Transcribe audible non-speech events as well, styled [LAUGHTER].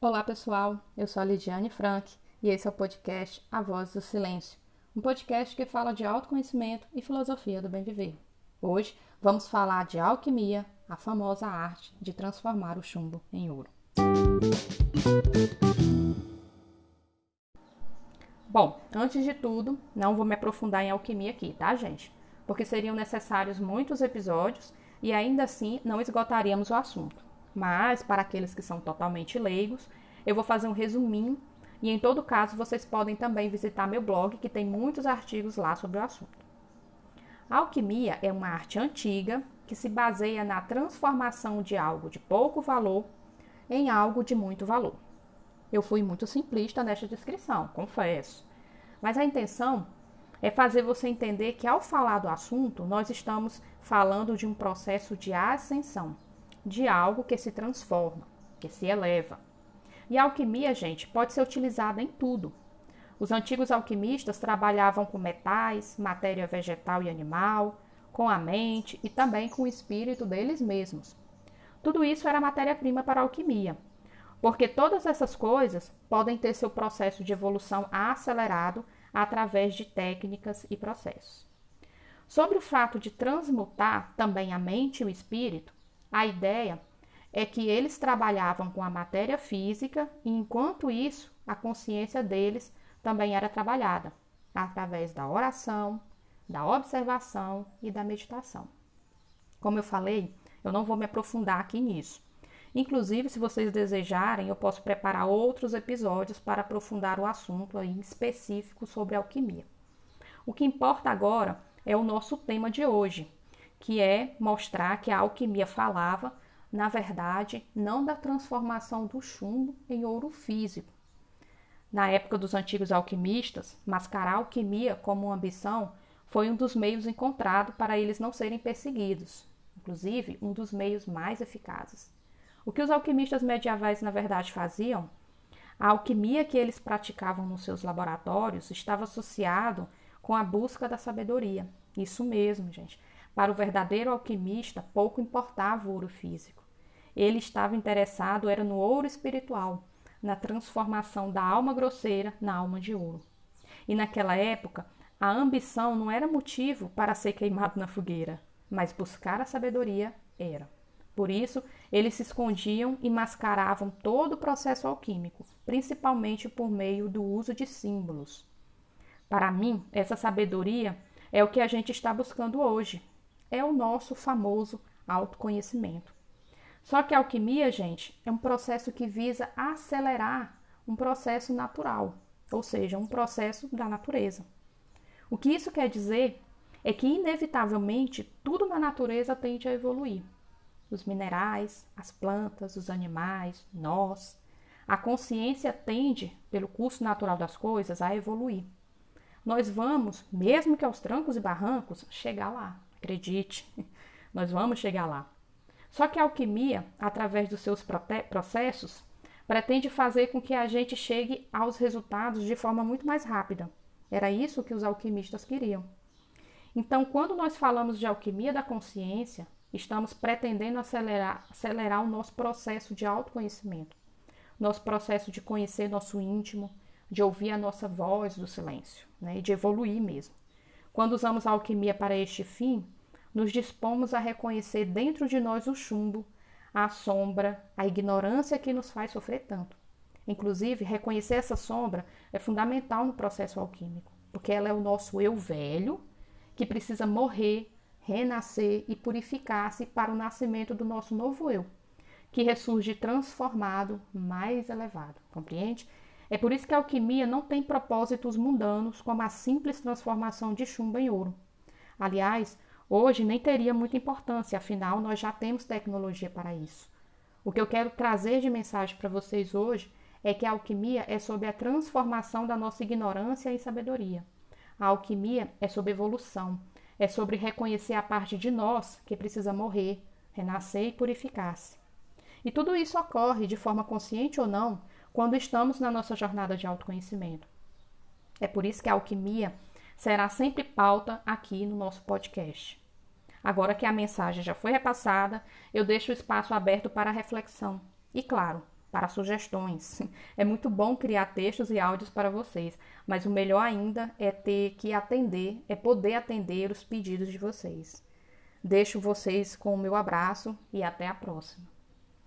Olá pessoal, eu sou a Lidiane Frank e esse é o podcast A Voz do Silêncio, um podcast que fala de autoconhecimento e filosofia do bem viver. Hoje vamos falar de alquimia, a famosa arte de transformar o chumbo em ouro. Bom, antes de tudo, não vou me aprofundar em alquimia aqui, tá, gente? Porque seriam necessários muitos episódios e ainda assim não esgotaríamos o assunto. Mas, para aqueles que são totalmente leigos, eu vou fazer um resuminho e, em todo caso, vocês podem também visitar meu blog, que tem muitos artigos lá sobre o assunto. A alquimia é uma arte antiga que se baseia na transformação de algo de pouco valor em algo de muito valor. Eu fui muito simplista nesta descrição, confesso. Mas a intenção é fazer você entender que, ao falar do assunto, nós estamos falando de um processo de ascensão, de algo que se transforma, que se eleva. E a alquimia, gente, pode ser utilizada em tudo. Os antigos alquimistas trabalhavam com metais, matéria vegetal e animal, com a mente e também com o espírito deles mesmos. Tudo isso era matéria-prima para a alquimia porque todas essas coisas podem ter seu processo de evolução acelerado através de técnicas e processos. Sobre o fato de transmutar também a mente e o espírito, a ideia é que eles trabalhavam com a matéria física e, enquanto isso, a consciência deles também era trabalhada através da oração, da observação e da meditação. Como eu falei, eu não vou me aprofundar aqui nisso. Inclusive, se vocês desejarem, eu posso preparar outros episódios para aprofundar o assunto em específico sobre alquimia. O que importa agora é o nosso tema de hoje, que é mostrar que a alquimia falava, na verdade, não da transformação do chumbo em ouro físico. Na época dos antigos alquimistas, mascarar a alquimia como uma ambição foi um dos meios encontrados para eles não serem perseguidos, inclusive um dos meios mais eficazes. O que os alquimistas medievais, na verdade, faziam? A alquimia que eles praticavam nos seus laboratórios estava associado com a busca da sabedoria. Isso mesmo, gente. Para o verdadeiro alquimista, pouco importava o ouro físico. Ele estava interessado era no ouro espiritual, na transformação da alma grosseira na alma de ouro. E naquela época, a ambição não era motivo para ser queimado na fogueira, mas buscar a sabedoria era. Por isso, eles se escondiam e mascaravam todo o processo alquímico, principalmente por meio do uso de símbolos. Para mim, essa sabedoria é o que a gente está buscando hoje. É o nosso famoso autoconhecimento. Só que a alquimia, gente, é um processo que visa acelerar um processo natural, ou seja, um processo da natureza. O que isso quer dizer é que, inevitavelmente, tudo na natureza tende a evoluir os minerais, as plantas, os animais, nós. A consciência tende, pelo curso natural das coisas, a evoluir. Nós vamos, mesmo que aos trancos e barrancos, chegar lá. Acredite, [LAUGHS] nós vamos chegar lá. Só que a alquimia, através dos seus processos, pretende fazer com que a gente chegue aos resultados de forma muito mais rápida. Era isso que os alquimistas queriam. Então, quando nós falamos de alquimia da consciência, Estamos pretendendo acelerar, acelerar o nosso processo de autoconhecimento, nosso processo de conhecer nosso íntimo, de ouvir a nossa voz do silêncio, né, e de evoluir mesmo. Quando usamos a alquimia para este fim, nos dispomos a reconhecer dentro de nós o chumbo, a sombra, a ignorância que nos faz sofrer tanto. Inclusive, reconhecer essa sombra é fundamental no processo alquímico, porque ela é o nosso eu velho que precisa morrer renascer e purificar-se para o nascimento do nosso novo eu, que ressurge transformado, mais elevado. Compreende? É por isso que a alquimia não tem propósitos mundanos como a simples transformação de chumbo em ouro. Aliás, hoje nem teria muita importância, afinal nós já temos tecnologia para isso. O que eu quero trazer de mensagem para vocês hoje é que a alquimia é sobre a transformação da nossa ignorância em sabedoria. A alquimia é sobre evolução, é sobre reconhecer a parte de nós que precisa morrer, renascer e purificar-se. E tudo isso ocorre, de forma consciente ou não, quando estamos na nossa jornada de autoconhecimento. É por isso que a alquimia será sempre pauta aqui no nosso podcast. Agora que a mensagem já foi repassada, eu deixo o espaço aberto para reflexão. E claro, para sugestões. [LAUGHS] É muito bom criar textos e áudios para vocês, mas o melhor ainda é ter que atender, é poder atender os pedidos de vocês. Deixo vocês com o meu abraço e até a próxima.